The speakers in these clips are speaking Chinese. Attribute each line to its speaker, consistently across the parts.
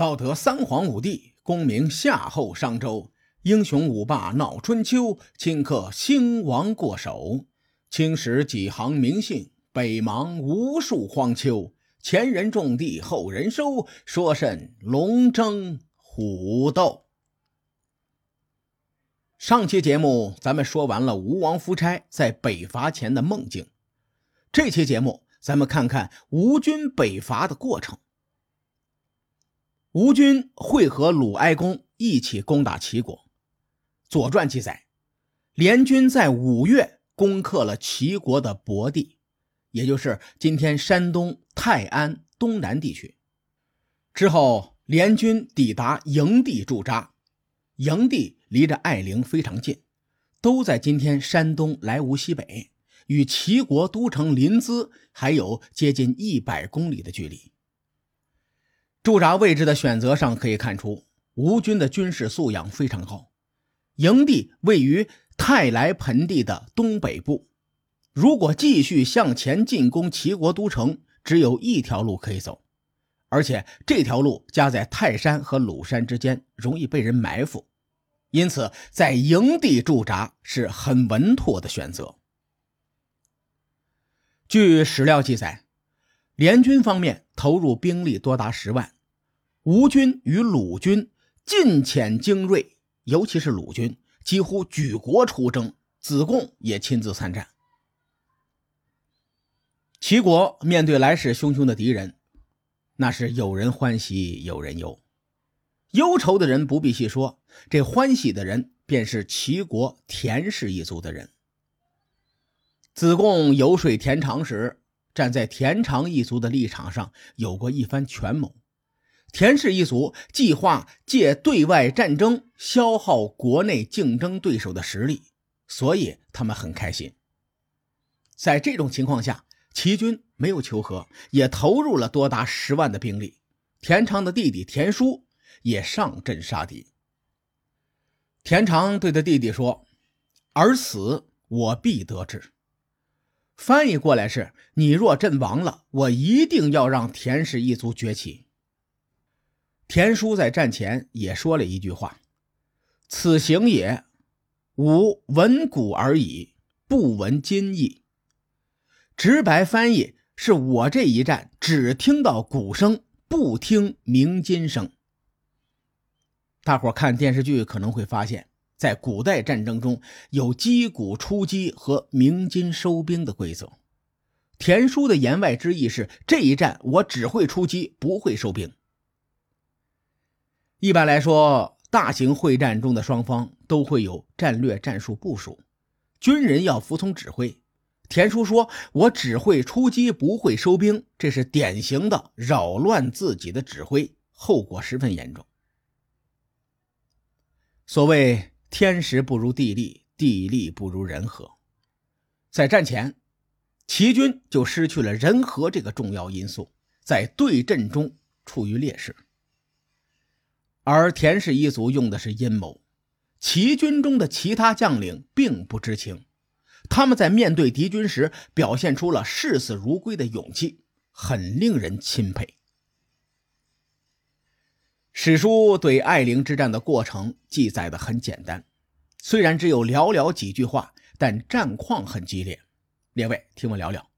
Speaker 1: 道德三皇五帝，功名夏后商周，英雄五霸闹春秋，顷刻兴亡过手。青史几行名姓，北邙无数荒丘。前人种地，后人收，说甚龙争虎斗？上期节目咱们说完了吴王夫差在北伐前的梦境，这期节目咱们看看吴军北伐的过程。吴军会和鲁哀公一起攻打齐国。《左传》记载，联军在五月攻克了齐国的博地，也就是今天山东泰安东南地区。之后，联军抵达营地驻扎，营地离着艾陵非常近，都在今天山东莱芜西北，与齐国都城临淄还有接近一百公里的距离。驻扎位置的选择上可以看出，吴军的军事素养非常高。营地位于泰来盆地的东北部，如果继续向前进攻齐国都城，只有一条路可以走，而且这条路夹在泰山和鲁山之间，容易被人埋伏，因此在营地驻扎是很稳妥的选择。据史料记载。联军方面投入兵力多达十万，吴军与鲁军尽遣精锐，尤其是鲁军几乎举国出征，子贡也亲自参战。齐国面对来势汹汹的敌人，那是有人欢喜有人忧。忧愁的人不必细说，这欢喜的人便是齐国田氏一族的人。子贡游说田常时。站在田常一族的立场上，有过一番权谋。田氏一族计划借对外战争消耗国内竞争对手的实力，所以他们很开心。在这种情况下，齐军没有求和，也投入了多达十万的兵力。田常的弟弟田叔也上阵杀敌。田常对他弟弟说：“儿死，我必得志。”翻译过来是：你若阵亡了，我一定要让田氏一族崛起。田叔在战前也说了一句话：“此行也，吾闻鼓而已，不闻今意。”直白翻译是我这一战只听到鼓声，不听鸣金声。大伙看电视剧可能会发现。在古代战争中有击鼓出击和鸣金收兵的规则。田叔的言外之意是，这一战我只会出击，不会收兵。一般来说，大型会战中的双方都会有战略战术部署，军人要服从指挥。田叔说：“我只会出击，不会收兵。”这是典型的扰乱自己的指挥，后果十分严重。所谓。天时不如地利，地利不如人和。在战前，齐军就失去了人和这个重要因素，在对阵中处于劣势。而田氏一族用的是阴谋，齐军中的其他将领并不知情。他们在面对敌军时，表现出了视死如归的勇气，很令人钦佩。史书对艾陵之战的过程记载的很简单，虽然只有寥寥几句话，但战况很激烈。列位，听我聊聊。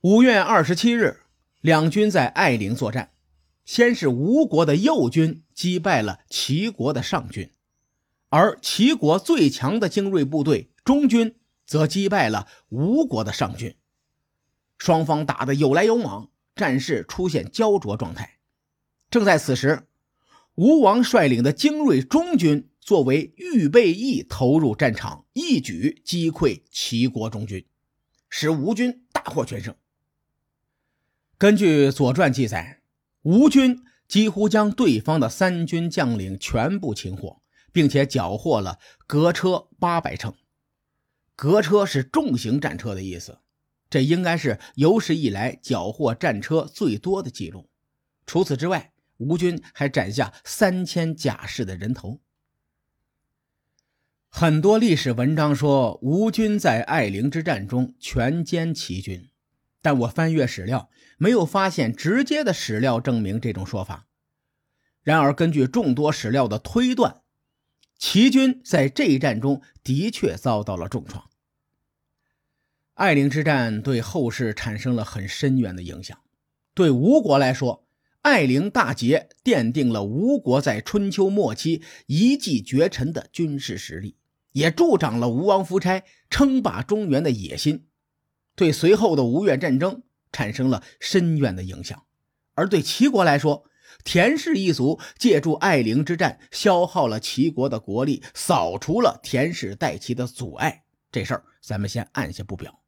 Speaker 1: 五月二十七日，两军在艾陵作战，先是吴国的右军击败了齐国的上军，而齐国最强的精锐部队中军则击败了吴国的上军，双方打得有来有往，战事出现焦灼状态。正在此时，吴王率领的精锐中军作为预备役投入战场，一举击溃齐国中军，使吴军大获全胜。根据《左传》记载，吴军几乎将对方的三军将领全部擒获，并且缴获了革车八百乘。革车是重型战车的意思，这应该是有史以来缴获战车最多的记录。除此之外，吴军还斩下三千甲士的人头。很多历史文章说吴军在艾陵之战中全歼齐军，但我翻阅史料，没有发现直接的史料证明这种说法。然而，根据众多史料的推断，齐军在这一战中的确遭到了重创。艾陵之战对后世产生了很深远的影响。对吴国来说，艾陵大捷奠定了吴国在春秋末期一骑绝尘的军事实力，也助长了吴王夫差称霸中原的野心，对随后的吴越战争产生了深远的影响。而对齐国来说，田氏一族借助艾陵之战消耗了齐国的国力，扫除了田氏代齐的阻碍。这事儿咱们先按下不表。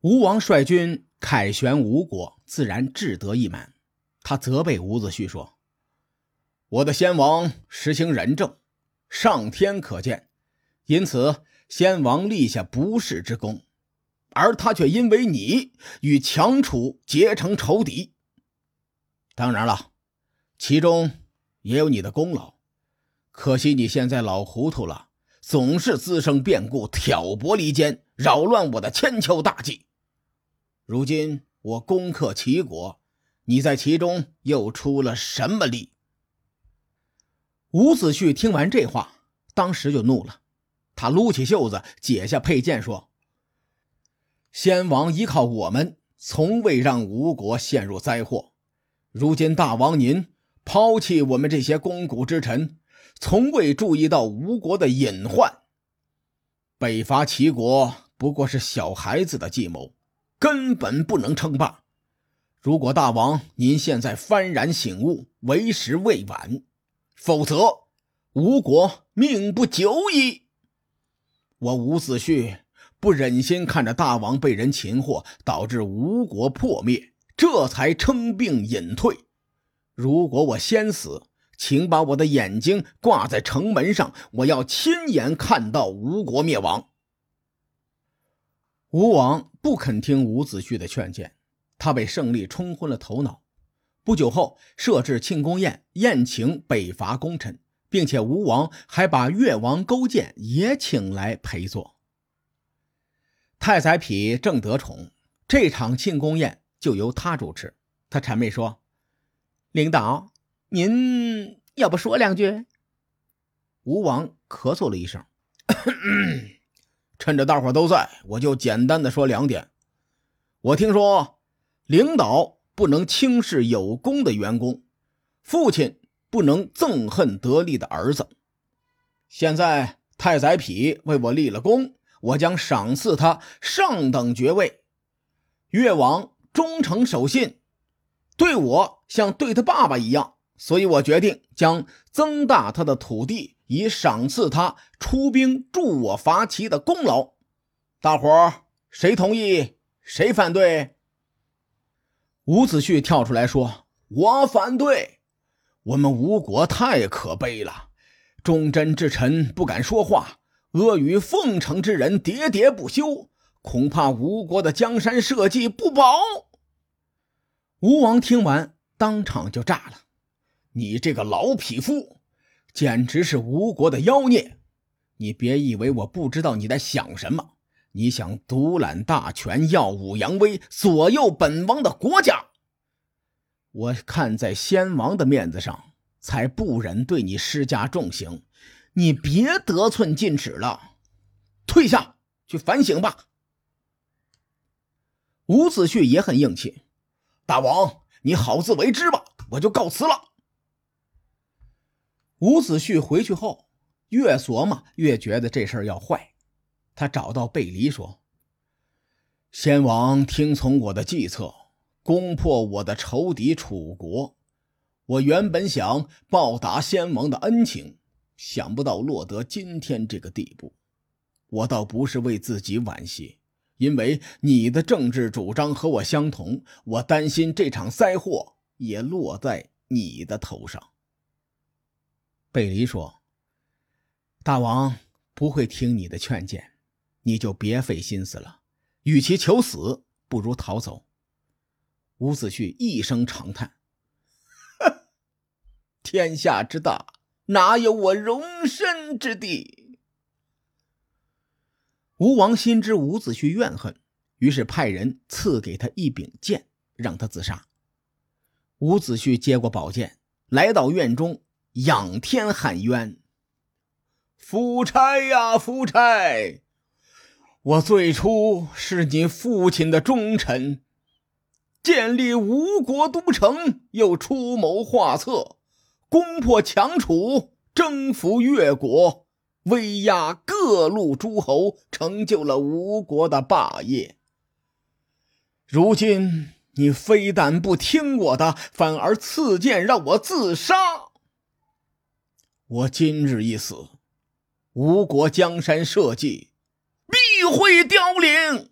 Speaker 1: 吴王率军凯旋吴国，自然志得意满。他责备伍子胥说：“我的先王实行仁政，上天可见，因此先王立下不世之功，而他却因为你与强楚结成仇敌。当然了，其中也有你的功劳。可惜你现在老糊涂了，总是滋生变故，挑拨离间，扰乱我的千秋大计。”如今我攻克齐国，你在其中又出了什么力？伍子胥听完这话，当时就怒了，他撸起袖子，解下佩剑，说：“先王依靠我们，从未让吴国陷入灾祸。如今大王您抛弃我们这些肱骨之臣，从未注意到吴国的隐患。北伐齐国不过是小孩子的计谋。”根本不能称霸。如果大王您现在幡然醒悟，为时未晚；否则，吴国命不久矣。我吴子胥不忍心看着大王被人擒获，导致吴国破灭，这才称病隐退。如果我先死，请把我的眼睛挂在城门上，我要亲眼看到吴国灭亡。吴王不肯听伍子胥的劝谏，他被胜利冲昏了头脑。不久后，设置庆功宴，宴请北伐功臣，并且吴王还把越王勾践也请来陪坐。太宰匹正得宠，这场庆功宴就由他主持。他谄媚说：“领导，您要不说两句？”吴王咳嗽了一声。趁着大伙都在，我就简单的说两点。我听说，领导不能轻视有功的员工，父亲不能憎恨得力的儿子。现在太宰匹为我立了功，我将赏赐他上等爵位。越王忠诚守信，对我像对他爸爸一样，所以我决定将增大他的土地。以赏赐他出兵助我伐齐的功劳，大伙儿谁同意？谁反对？伍子胥跳出来说：“我反对！我们吴国太可悲了，忠贞之臣不敢说话，阿谀奉承之人喋喋不休，恐怕吴国的江山社稷不保。”吴王听完，当场就炸了：“你这个老匹夫！”简直是吴国的妖孽！你别以为我不知道你在想什么。你想独揽大权，耀武扬威，左右本王的国家。我看在先王的面子上，才不忍对你施加重刑。你别得寸进尺了，退下去反省吧。伍子胥也很硬气，大王，你好自为之吧，我就告辞了。伍子胥回去后，越琢磨越觉得这事儿要坏。他找到贝离说：“先王听从我的计策，攻破我的仇敌楚国。我原本想报答先王的恩情，想不到落得今天这个地步。我倒不是为自己惋惜，因为你的政治主张和我相同，我担心这场灾祸也落在你的头上。”贝离说：“大王不会听你的劝谏，你就别费心思了。与其求死，不如逃走。”伍子胥一声长叹：“天下之大，哪有我容身之地？”吴王心知伍子胥怨恨，于是派人赐给他一柄剑，让他自杀。伍子胥接过宝剑，来到院中，仰天喊冤：“夫差呀，夫差！我最初是你父亲的忠臣，建立吴国都城，又出谋划策，攻破强楚，征服越国，威压各路诸侯，成就了吴国的霸业。如今……”你非但不听我的，反而赐剑让我自杀。我今日一死，吴国江山社稷必会凋零。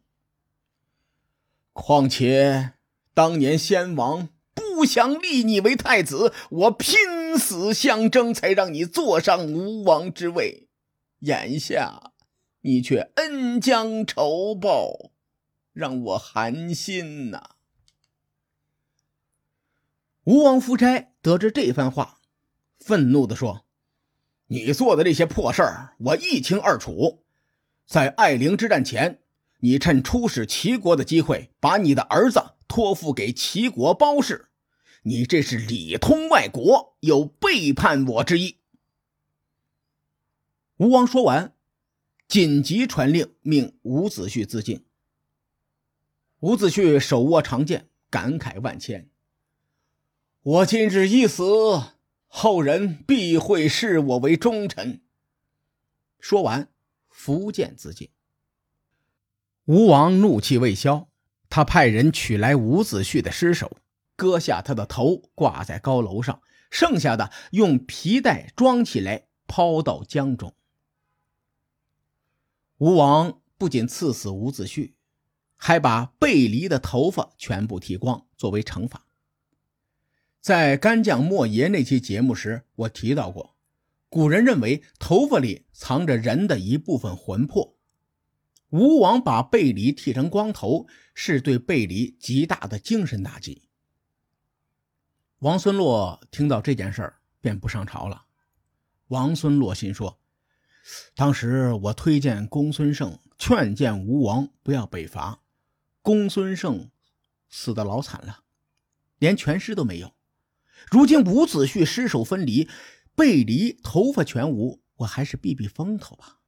Speaker 1: 况且当年先王不想立你为太子，我拼死相争，才让你坐上吴王之位。眼下你却恩将仇报，让我寒心呐。吴王夫差得知这番话，愤怒地说：“你做的这些破事儿，我一清二楚。在艾陵之战前，你趁出使齐国的机会，把你的儿子托付给齐国包氏，你这是里通外国，有背叛我之意。”吴王说完，紧急传令，命伍子胥自尽。伍子胥手握长剑，感慨万千。我今日一死，后人必会视我为忠臣。说完，伏剑自尽。吴王怒气未消，他派人取来伍子胥的尸首，割下他的头，挂在高楼上，剩下的用皮带装起来，抛到江中。吴王不仅赐死伍子胥，还把背离的头发全部剃光，作为惩罚。在干将莫邪那期节目时，我提到过，古人认为头发里藏着人的一部分魂魄。吴王把贝离剃成光头，是对贝离极大的精神打击。王孙洛听到这件事儿，便不上朝了。王孙洛心说：“当时我推荐公孙胜劝谏吴王不要北伐，公孙胜死的老惨了，连全尸都没有。”如今伍子胥尸首分离，背离头发全无，我还是避避风头吧。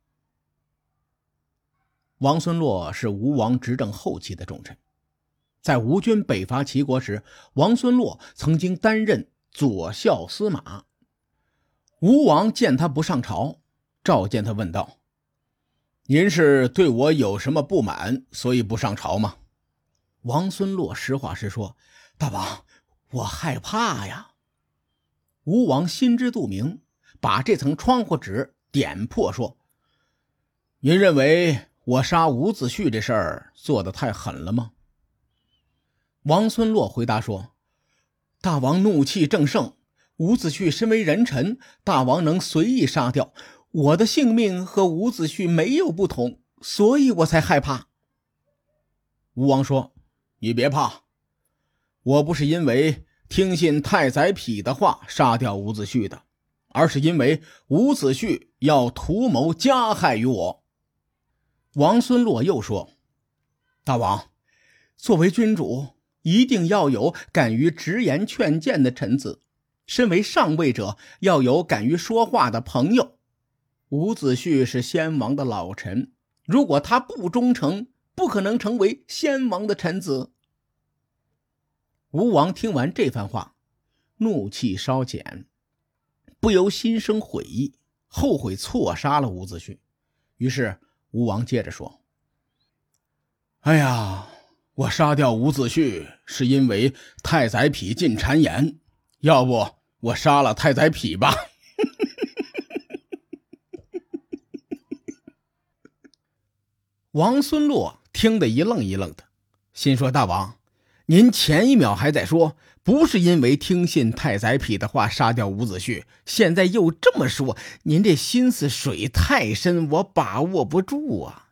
Speaker 1: 王孙洛是吴王执政后期的重臣，在吴军北伐齐国时，王孙洛曾经担任左校司马。吴王见他不上朝，召见他问道：“您是对我有什么不满，所以不上朝吗？”王孙洛实话实说：“大王。”我害怕呀！吴王心知肚明，把这层窗户纸点破，说：“您认为我杀伍子胥这事儿做的太狠了吗？”王孙洛回答说：“大王怒气正盛，伍子胥身为人臣，大王能随意杀掉我的性命和伍子胥没有不同，所以我才害怕。”吴王说：“你别怕。”我不是因为听信太宰匹的话杀掉伍子胥的，而是因为伍子胥要图谋加害于我。王孙洛又说：“大王，作为君主，一定要有敢于直言劝谏的臣子；身为上位者，要有敢于说话的朋友。伍子胥是先王的老臣，如果他不忠诚，不可能成为先王的臣子。”吴王听完这番话，怒气稍减，不由心生悔意，后悔错杀了伍子胥。于是吴王接着说：“哎呀，我杀掉伍子胥是因为太宰匹进谗言，要不我杀了太宰匹吧。”王孙洛听得一愣一愣的，心说：“大王。”您前一秒还在说不是因为听信太宰匹的话杀掉伍子胥，现在又这么说，您这心思水太深，我把握不住啊。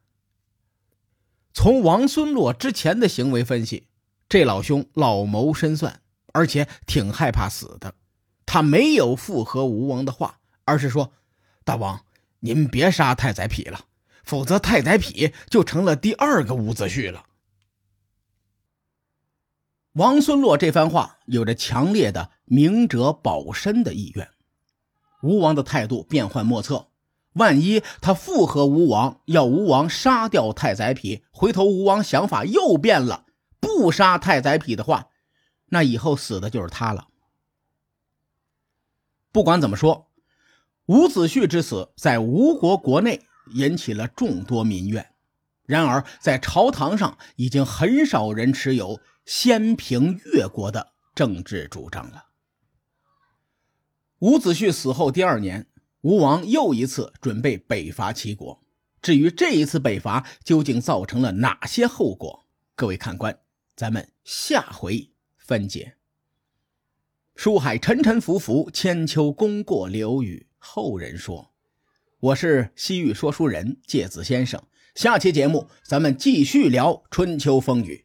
Speaker 1: 从王孙洛之前的行为分析，这老兄老谋深算，而且挺害怕死的。他没有附和吴王的话，而是说：“大王，您别杀太宰匹了，否则太宰匹就成了第二个伍子胥了。”王孙洛这番话有着强烈的明哲保身的意愿。吴王的态度变幻莫测，万一他附和吴王，要吴王杀掉太宰匹，回头吴王想法又变了，不杀太宰匹的话，那以后死的就是他了。不管怎么说，伍子胥之死在吴国国内引起了众多民怨。然而，在朝堂上已经很少人持有先平越国的政治主张了。伍子胥死后第二年，吴王又一次准备北伐齐国。至于这一次北伐究竟造成了哪些后果，各位看官，咱们下回分解。书海沉沉浮浮，千秋功过留与后人说。我是西域说书人介子先生。下期节目咱们继续聊春秋风雨，